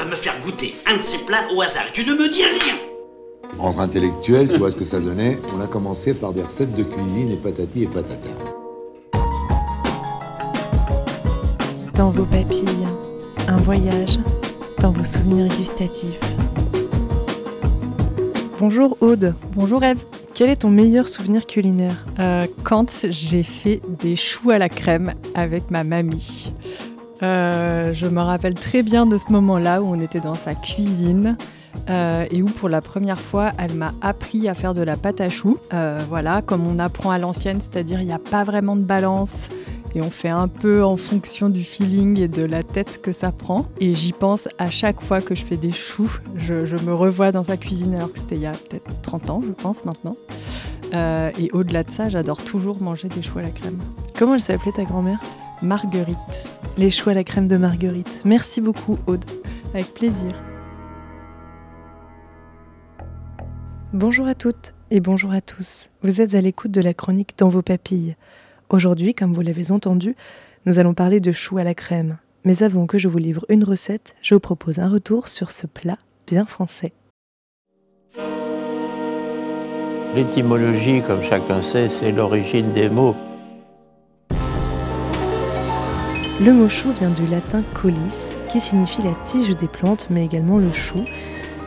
va me faire goûter un de ces plats au hasard. Tu ne me dis rien. Entre intellectuels, tu vois ce que ça donnait On a commencé par des recettes de cuisine et patati et patata. Dans vos papilles, un voyage dans vos souvenirs gustatifs. Bonjour Aude. Bonjour Eve. Quel est ton meilleur souvenir culinaire? Euh, quand j'ai fait des choux à la crème avec ma mamie. Euh, je me rappelle très bien de ce moment-là où on était dans sa cuisine euh, et où pour la première fois elle m'a appris à faire de la pâte à choux. Euh, voilà, comme on apprend à l'ancienne, c'est-à-dire il n'y a pas vraiment de balance et on fait un peu en fonction du feeling et de la tête que ça prend. Et j'y pense à chaque fois que je fais des choux. Je, je me revois dans sa cuisine alors que c'était il y a peut-être 30 ans, je pense maintenant. Euh, et au-delà de ça, j'adore toujours manger des choux à la crème. Comment elle s'appelait ta grand-mère? Marguerite, Les choux à la crème de Marguerite. Merci beaucoup Aude. avec plaisir. Bonjour à toutes et bonjour à tous. Vous êtes à l'écoute de la chronique Dans vos papilles. Aujourd'hui, comme vous l'avez entendu, nous allons parler de choux à la crème. Mais avant que je vous livre une recette, je vous propose un retour sur ce plat bien français. L'étymologie, comme chacun sait, c'est l'origine des mots. Le mot chou vient du latin colis, qui signifie la tige des plantes, mais également le chou,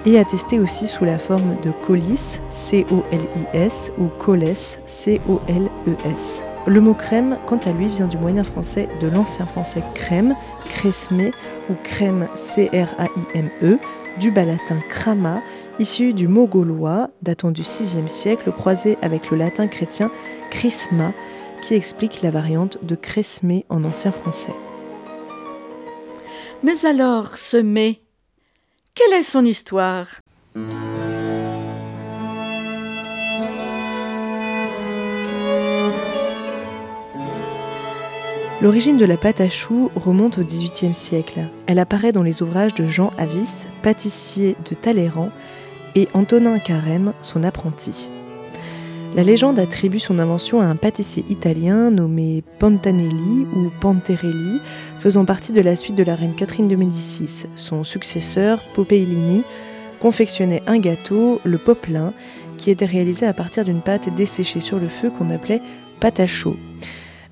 et attesté aussi sous la forme de colis, C-O-L-I-S, ou coles, C-O-L-E-S. Le mot crème, quant à lui, vient du moyen français de l'ancien français crème, cresme ou crème, C-R-A-I-M-E, du bas latin crama, issu du mot gaulois datant du VIe siècle, croisé avec le latin chrétien chrisma, qui explique la variante de cresme en ancien français. Mais alors, ce mets, quelle est son histoire? L'origine de la pâte à choux remonte au XVIIIe siècle. Elle apparaît dans les ouvrages de Jean Avis, pâtissier de Talleyrand, et Antonin Carême, son apprenti. La légende attribue son invention à un pâtissier italien nommé Pantanelli ou Panterelli, faisant partie de la suite de la reine Catherine de Médicis. Son successeur, Popeilini, confectionnait un gâteau, le poplin, qui était réalisé à partir d'une pâte desséchée sur le feu qu'on appelait pâte chaud.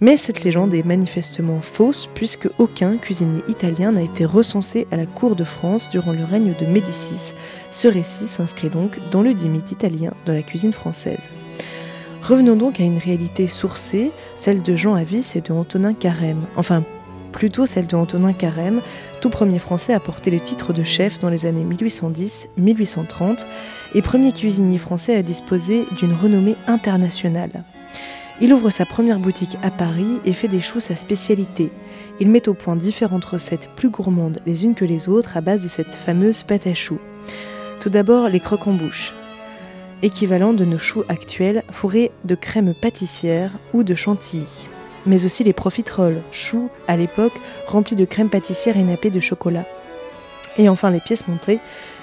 Mais cette légende est manifestement fausse puisque aucun cuisinier italien n'a été recensé à la cour de France durant le règne de Médicis. Ce récit s'inscrit donc dans le dit mythe italien de la cuisine française. Revenons donc à une réalité sourcée, celle de Jean Avis et de Antonin Carême. Enfin, plutôt celle de Antonin Carême, tout premier français à porter le titre de chef dans les années 1810-1830 et premier cuisinier français à disposer d'une renommée internationale. Il ouvre sa première boutique à Paris et fait des choux sa spécialité. Il met au point différentes recettes plus gourmandes les unes que les autres à base de cette fameuse pâte à choux. Tout d'abord les croques en bouche, équivalent de nos choux actuels fourrés de crème pâtissière ou de chantilly. Mais aussi les profiteroles, choux à l'époque remplis de crème pâtissière et nappés de chocolat. Et enfin les pièces montrées,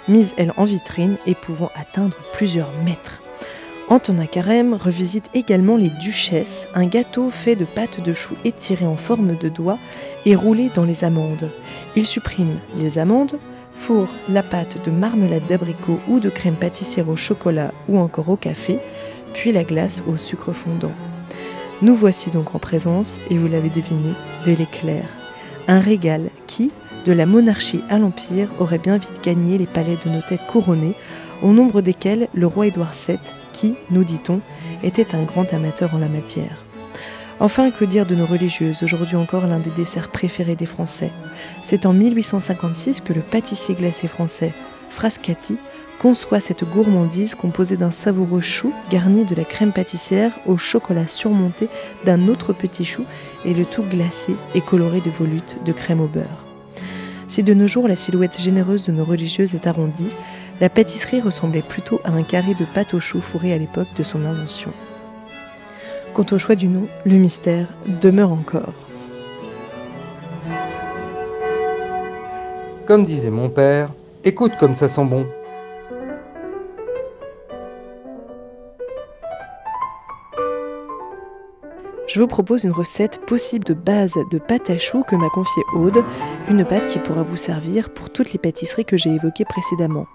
mises elles en vitrine et pouvant atteindre plusieurs mètres. Antonin Carême revisite également les duchesses, un gâteau fait de pâte de chou étirée en forme de doigt et roulé dans les amandes. Il supprime les amandes, fourre la pâte de marmelade d'abricot ou de crème pâtissière au chocolat ou encore au café, puis la glace au sucre fondant. Nous voici donc en présence, et vous l'avez deviné, de l'éclair. Un régal qui, de la monarchie à l'Empire, aurait bien vite gagné les palais de nos têtes couronnées, au nombre desquels le roi Édouard VII, qui, nous dit-on, était un grand amateur en la matière. Enfin, que dire de nos religieuses, aujourd'hui encore l'un des desserts préférés des Français C'est en 1856 que le pâtissier glacé français Frascati conçoit cette gourmandise composée d'un savoureux chou garni de la crème pâtissière au chocolat surmonté d'un autre petit chou et le tout glacé et coloré de volutes de crème au beurre. Si de nos jours la silhouette généreuse de nos religieuses est arrondie, la pâtisserie ressemblait plutôt à un carré de pâte au chou fourré à l'époque de son invention. Quant au choix du nom, le mystère demeure encore. Comme disait mon père, écoute comme ça sent bon. Je vous propose une recette possible de base de pâte à choux que m'a confiée Aude, une pâte qui pourra vous servir pour toutes les pâtisseries que j'ai évoquées précédemment.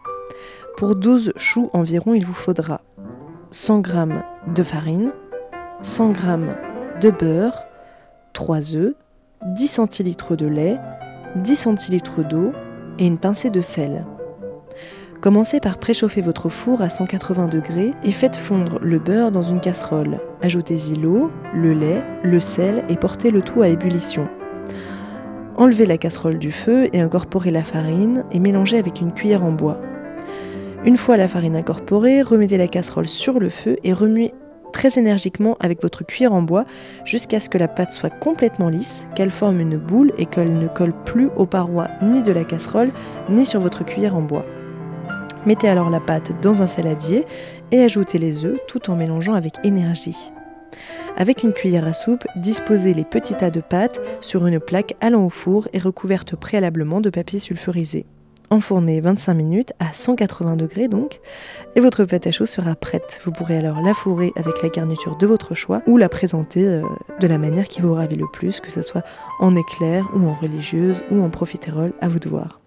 Pour 12 choux environ, il vous faudra 100 g de farine, 100 g de beurre, 3 œufs, 10 centilitres de lait, 10 centilitres d'eau et une pincée de sel. Commencez par préchauffer votre four à 180 degrés et faites fondre le beurre dans une casserole. Ajoutez-y l'eau, le lait, le sel et portez le tout à ébullition. Enlevez la casserole du feu et incorporez la farine et mélangez avec une cuillère en bois. Une fois la farine incorporée, remettez la casserole sur le feu et remuez très énergiquement avec votre cuillère en bois jusqu'à ce que la pâte soit complètement lisse, qu'elle forme une boule et qu'elle ne colle plus aux parois ni de la casserole ni sur votre cuillère en bois. Mettez alors la pâte dans un saladier et ajoutez les œufs tout en mélangeant avec énergie. Avec une cuillère à soupe, disposez les petits tas de pâte sur une plaque allant au four et recouverte préalablement de papier sulfurisé. Enfournez 25 minutes à 180 degrés donc, et votre pâte à choux sera prête. Vous pourrez alors la fourrer avec la garniture de votre choix ou la présenter euh, de la manière qui vous ravit le plus, que ce soit en éclair ou en religieuse ou en profiterole, à vous de voir.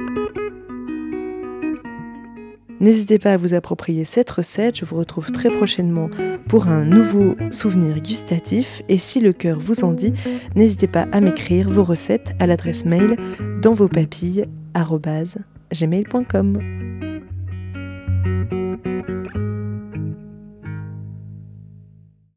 N'hésitez pas à vous approprier cette recette, je vous retrouve très prochainement pour un nouveau souvenir gustatif et si le cœur vous en dit, n'hésitez pas à m'écrire vos recettes à l'adresse mail dans vos papilles gmail.com.